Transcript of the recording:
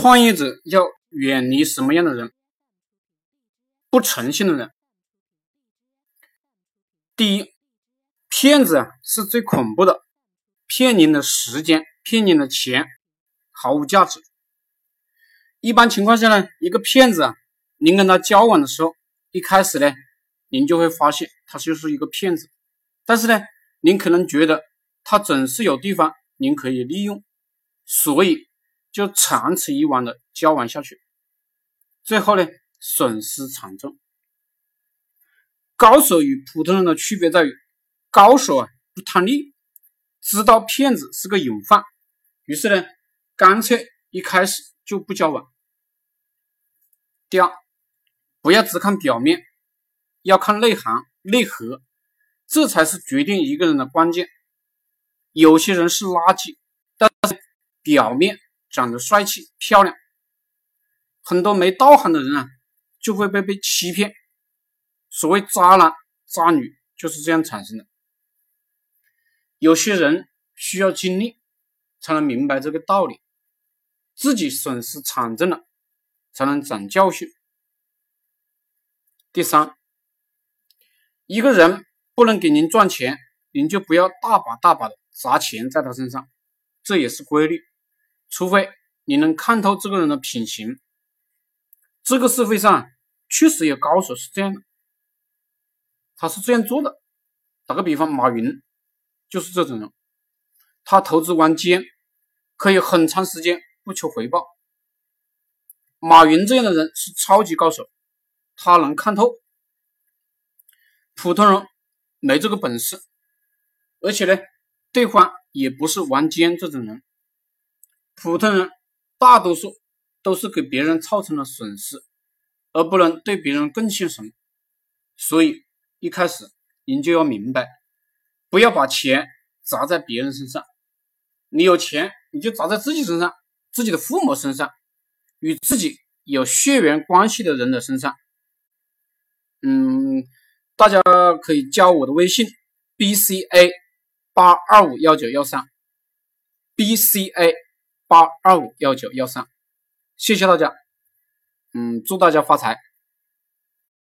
创业者要远离什么样的人？不诚信的人。第一，骗子啊是最恐怖的，骗您的时间，骗您的钱，毫无价值。一般情况下呢，一个骗子啊，您跟他交往的时候，一开始呢，您就会发现他就是一个骗子。但是呢，您可能觉得他总是有地方您可以利用，所以。就长此以往的交往下去，最后呢损失惨重。高手与普通人的区别在于，高手啊不贪利，知道骗子是个隐患，于是呢干脆一开始就不交往。第二，不要只看表面，要看内涵内核，这才是决定一个人的关键。有些人是垃圾，但是表面。长得帅气漂亮，很多没道行的人啊，就会被被欺骗。所谓渣男渣女就是这样产生的。有些人需要经历才能明白这个道理，自己损失惨重了才能长教训。第三，一个人不能给您赚钱，您就不要大把大把的砸钱在他身上，这也是规律。除非你能看透这个人的品行，这个社会上确实有高手是这样的，他是这样做的。打个比方，马云就是这种人，他投资玩奸，可以很长时间不求回报。马云这样的人是超级高手，他能看透，普通人没这个本事，而且呢，对方也不是玩奸这种人。普通人大多数都是给别人造成了损失，而不能对别人贡献什么。所以一开始您就要明白，不要把钱砸在别人身上。你有钱，你就砸在自己身上，自己的父母身上，与自己有血缘关系的人的身上。嗯，大家可以加我的微信：b c a 八二五幺九幺三，b c a。八二五幺九幺三，谢谢大家，嗯，祝大家发财。